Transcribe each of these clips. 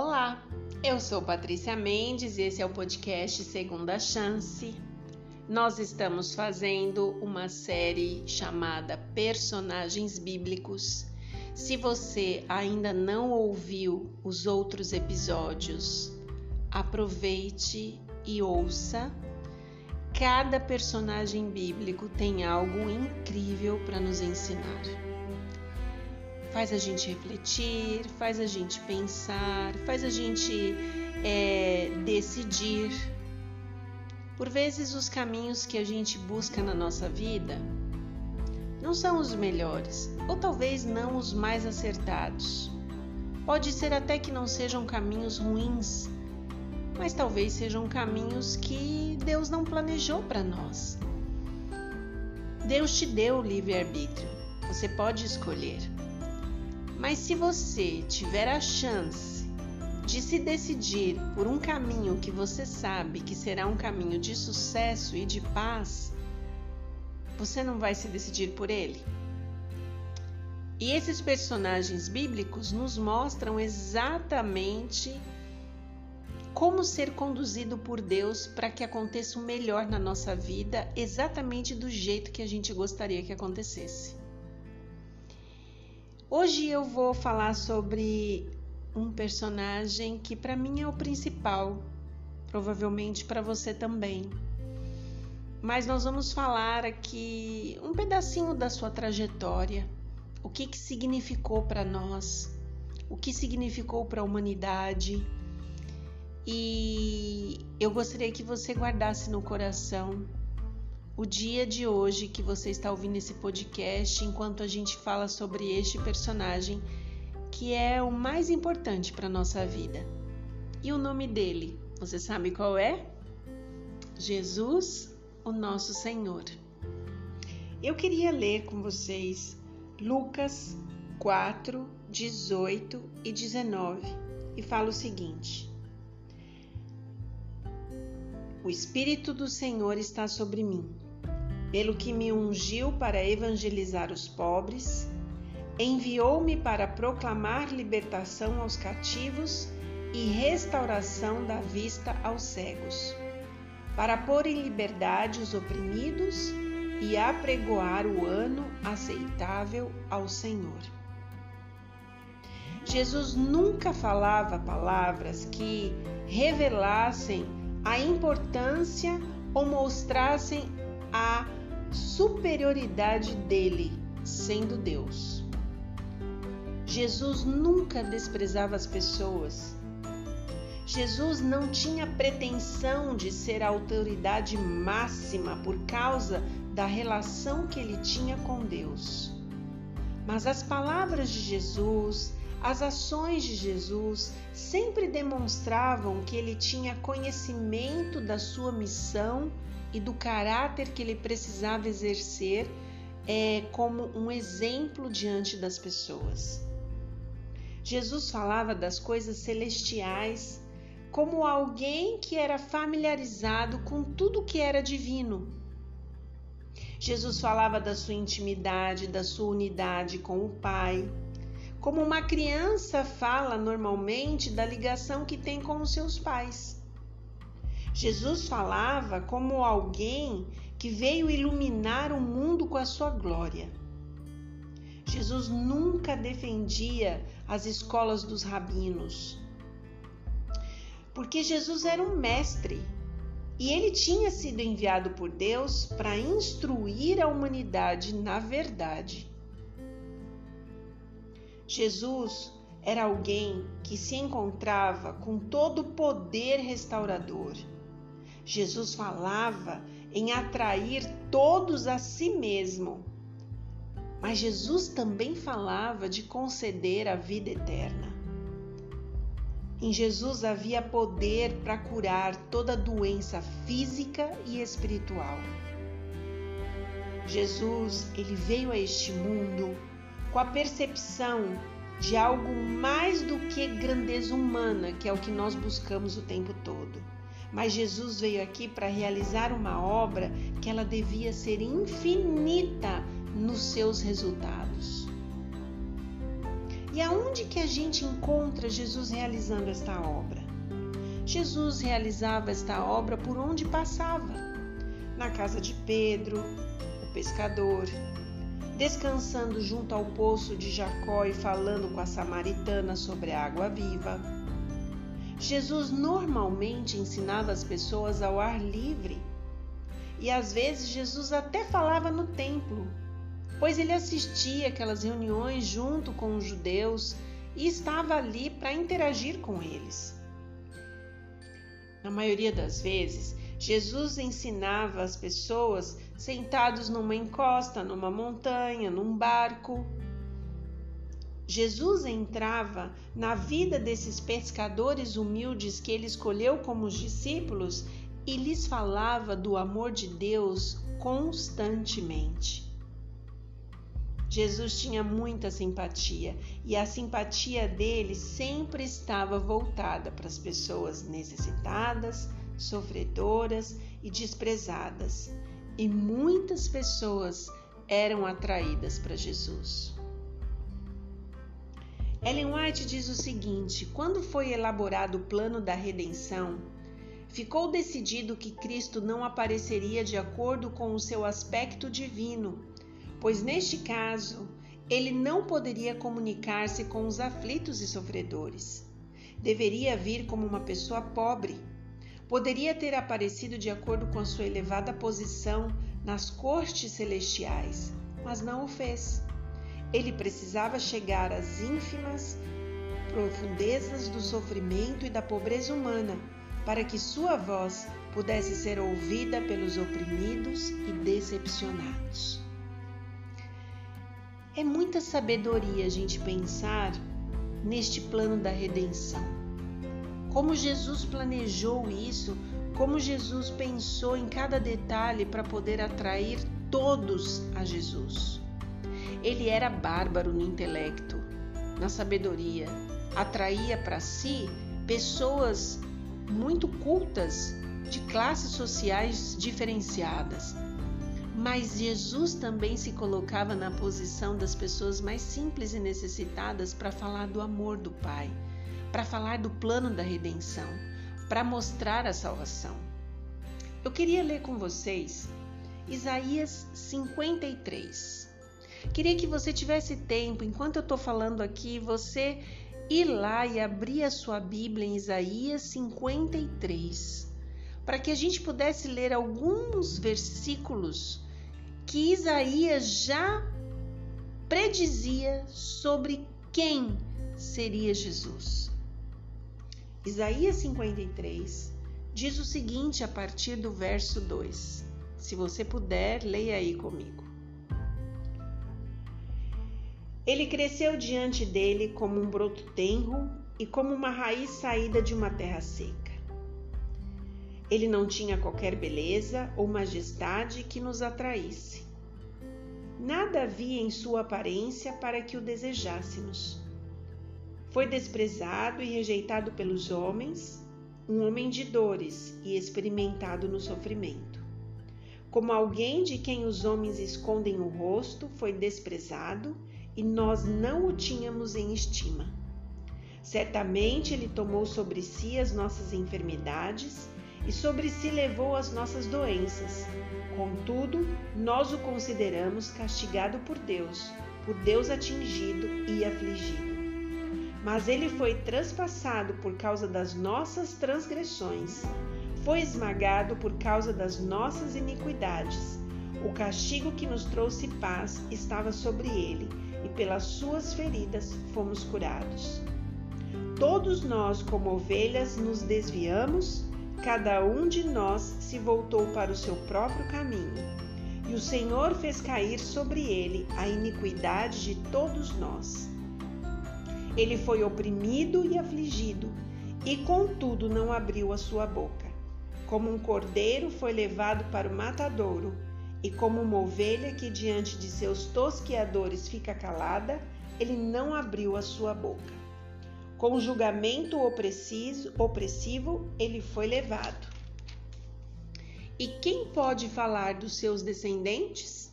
Olá, eu sou Patrícia Mendes e esse é o podcast Segunda Chance. Nós estamos fazendo uma série chamada Personagens Bíblicos. Se você ainda não ouviu os outros episódios, aproveite e ouça. Cada personagem bíblico tem algo incrível para nos ensinar faz a gente refletir, faz a gente pensar, faz a gente é, decidir. Por vezes, os caminhos que a gente busca na nossa vida não são os melhores, ou talvez não os mais acertados. Pode ser até que não sejam caminhos ruins, mas talvez sejam caminhos que Deus não planejou para nós. Deus te deu o livre-arbítrio, você pode escolher. Mas se você tiver a chance de se decidir por um caminho que você sabe que será um caminho de sucesso e de paz, você não vai se decidir por ele? E esses personagens bíblicos nos mostram exatamente como ser conduzido por Deus para que aconteça o melhor na nossa vida, exatamente do jeito que a gente gostaria que acontecesse. Hoje eu vou falar sobre um personagem que para mim é o principal, provavelmente para você também. Mas nós vamos falar aqui um pedacinho da sua trajetória, o que, que significou para nós, o que significou para a humanidade. E eu gostaria que você guardasse no coração o dia de hoje que você está ouvindo esse podcast enquanto a gente fala sobre este personagem que é o mais importante para nossa vida. E o nome dele, você sabe qual é? Jesus, o nosso Senhor. Eu queria ler com vocês Lucas 4, 18 e 19 e fala o seguinte: O Espírito do Senhor está sobre mim pelo que me ungiu para evangelizar os pobres, enviou-me para proclamar libertação aos cativos e restauração da vista aos cegos, para pôr em liberdade os oprimidos e apregoar o ano aceitável ao Senhor. Jesus nunca falava palavras que revelassem a importância ou mostrassem a superioridade dele, sendo Deus. Jesus nunca desprezava as pessoas. Jesus não tinha pretensão de ser a autoridade máxima por causa da relação que ele tinha com Deus. Mas as palavras de Jesus, as ações de Jesus sempre demonstravam que ele tinha conhecimento da sua missão e do caráter que ele precisava exercer é, como um exemplo diante das pessoas. Jesus falava das coisas celestiais como alguém que era familiarizado com tudo que era divino. Jesus falava da sua intimidade, da sua unidade com o Pai, como uma criança fala normalmente da ligação que tem com os seus pais. Jesus falava como alguém que veio iluminar o mundo com a sua glória. Jesus nunca defendia as escolas dos rabinos, porque Jesus era um mestre e ele tinha sido enviado por Deus para instruir a humanidade na verdade. Jesus era alguém que se encontrava com todo o poder restaurador Jesus falava em atrair todos a si mesmo. Mas Jesus também falava de conceder a vida eterna. Em Jesus havia poder para curar toda doença física e espiritual. Jesus, ele veio a este mundo com a percepção de algo mais do que grandeza humana, que é o que nós buscamos o tempo todo mas Jesus veio aqui para realizar uma obra que ela devia ser infinita nos seus resultados. E aonde que a gente encontra Jesus realizando esta obra? Jesus realizava esta obra por onde passava. Na casa de Pedro, o pescador, descansando junto ao poço de Jacó e falando com a samaritana sobre a água viva. Jesus normalmente ensinava as pessoas ao ar livre. E às vezes Jesus até falava no templo, pois ele assistia aquelas reuniões junto com os judeus e estava ali para interagir com eles. Na maioria das vezes, Jesus ensinava as pessoas sentados numa encosta, numa montanha, num barco. Jesus entrava na vida desses pescadores humildes que ele escolheu como os discípulos e lhes falava do amor de Deus constantemente. Jesus tinha muita simpatia e a simpatia dele sempre estava voltada para as pessoas necessitadas, sofredoras e desprezadas. E muitas pessoas eram atraídas para Jesus. Ellen White diz o seguinte: quando foi elaborado o plano da redenção, ficou decidido que Cristo não apareceria de acordo com o seu aspecto divino pois neste caso ele não poderia comunicar-se com os aflitos e sofredores. Deveria vir como uma pessoa pobre. Poderia ter aparecido de acordo com a sua elevada posição nas cortes celestiais, mas não o fez. Ele precisava chegar às ínfimas profundezas do sofrimento e da pobreza humana, para que sua voz pudesse ser ouvida pelos oprimidos e decepcionados. É muita sabedoria a gente pensar neste plano da redenção. Como Jesus planejou isso, como Jesus pensou em cada detalhe para poder atrair todos a Jesus. Ele era bárbaro no intelecto, na sabedoria, atraía para si pessoas muito cultas, de classes sociais diferenciadas mas Jesus também se colocava na posição das pessoas mais simples e necessitadas para falar do amor do Pai, para falar do plano da redenção, para mostrar a salvação. Eu queria ler com vocês Isaías 53. Queria que você tivesse tempo, enquanto eu estou falando aqui, você ir lá e abrir a sua Bíblia em Isaías 53, para que a gente pudesse ler alguns versículos que Isaías já predizia sobre quem seria Jesus. Isaías 53 diz o seguinte a partir do verso 2. Se você puder, leia aí comigo. Ele cresceu diante dele como um broto tenro e como uma raiz saída de uma terra seca. Ele não tinha qualquer beleza ou majestade que nos atraísse. Nada havia em sua aparência para que o desejássemos. Foi desprezado e rejeitado pelos homens, um homem de dores e experimentado no sofrimento. Como alguém de quem os homens escondem o rosto, foi desprezado e nós não o tínhamos em estima. Certamente ele tomou sobre si as nossas enfermidades e sobre si levou as nossas doenças. Contudo, nós o consideramos castigado por Deus, por Deus atingido e afligido. Mas ele foi transpassado por causa das nossas transgressões, foi esmagado por causa das nossas iniquidades. O castigo que nos trouxe paz estava sobre ele, e pelas suas feridas fomos curados. Todos nós, como ovelhas, nos desviamos cada um de nós se voltou para o seu próprio caminho, e o Senhor fez cair sobre ele a iniquidade de todos nós. Ele foi oprimido e afligido, e contudo não abriu a sua boca. Como um cordeiro foi levado para o matadouro, e como uma ovelha que diante de seus tosqueadores fica calada, ele não abriu a sua boca. Com julgamento opressivo, ele foi levado. E quem pode falar dos seus descendentes?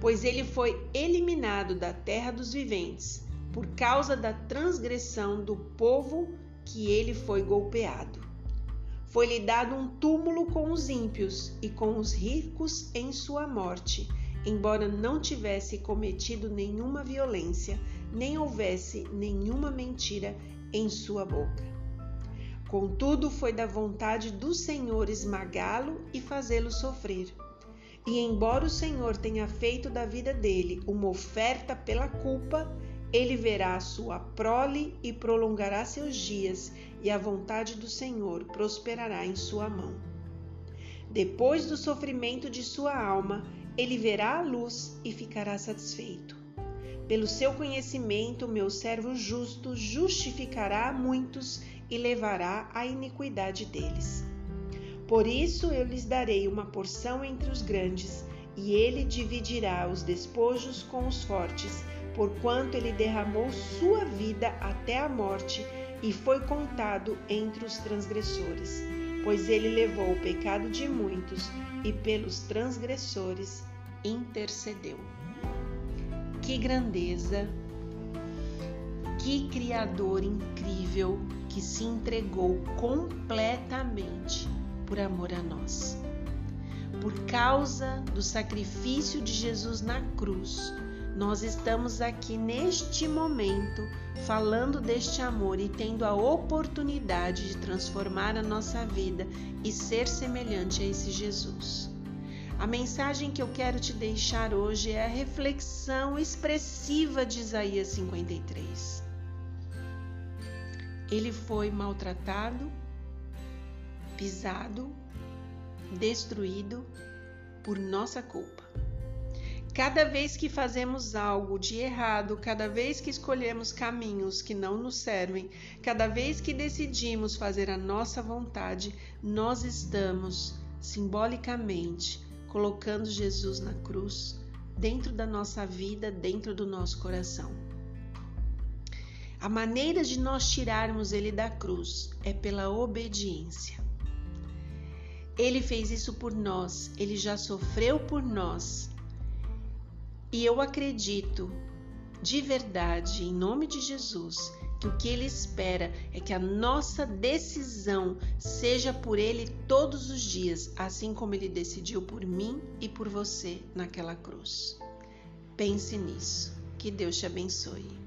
Pois ele foi eliminado da terra dos viventes, por causa da transgressão do povo que ele foi golpeado. Foi-lhe dado um túmulo com os ímpios e com os ricos em sua morte, embora não tivesse cometido nenhuma violência, nem houvesse nenhuma mentira em sua boca. Contudo, foi da vontade do Senhor esmagá-lo e fazê-lo sofrer. E embora o Senhor tenha feito da vida dele uma oferta pela culpa, ele verá a sua prole e prolongará seus dias, e a vontade do Senhor prosperará em sua mão. Depois do sofrimento de sua alma, ele verá a luz e ficará satisfeito. Pelo seu conhecimento, meu servo justo justificará a muitos e levará a iniquidade deles. Por isso eu lhes darei uma porção entre os grandes, e ele dividirá os despojos com os fortes, porquanto ele derramou sua vida até a morte e foi contado entre os transgressores. Pois ele levou o pecado de muitos e pelos transgressores intercedeu. Que grandeza! Que Criador incrível que se entregou completamente por amor a nós. Por causa do sacrifício de Jesus na cruz, nós estamos aqui neste momento falando deste amor e tendo a oportunidade de transformar a nossa vida e ser semelhante a esse Jesus. A mensagem que eu quero te deixar hoje é a reflexão expressiva de Isaías 53. Ele foi maltratado, pisado, destruído por nossa culpa. Cada vez que fazemos algo de errado, cada vez que escolhemos caminhos que não nos servem, cada vez que decidimos fazer a nossa vontade, nós estamos simbolicamente colocando Jesus na cruz dentro da nossa vida, dentro do nosso coração. A maneira de nós tirarmos ele da cruz é pela obediência. Ele fez isso por nós, ele já sofreu por nós. E eu acredito de verdade, em nome de Jesus, que o que ele espera é que a nossa decisão seja por ele todos os dias, assim como ele decidiu por mim e por você naquela cruz. Pense nisso. Que Deus te abençoe.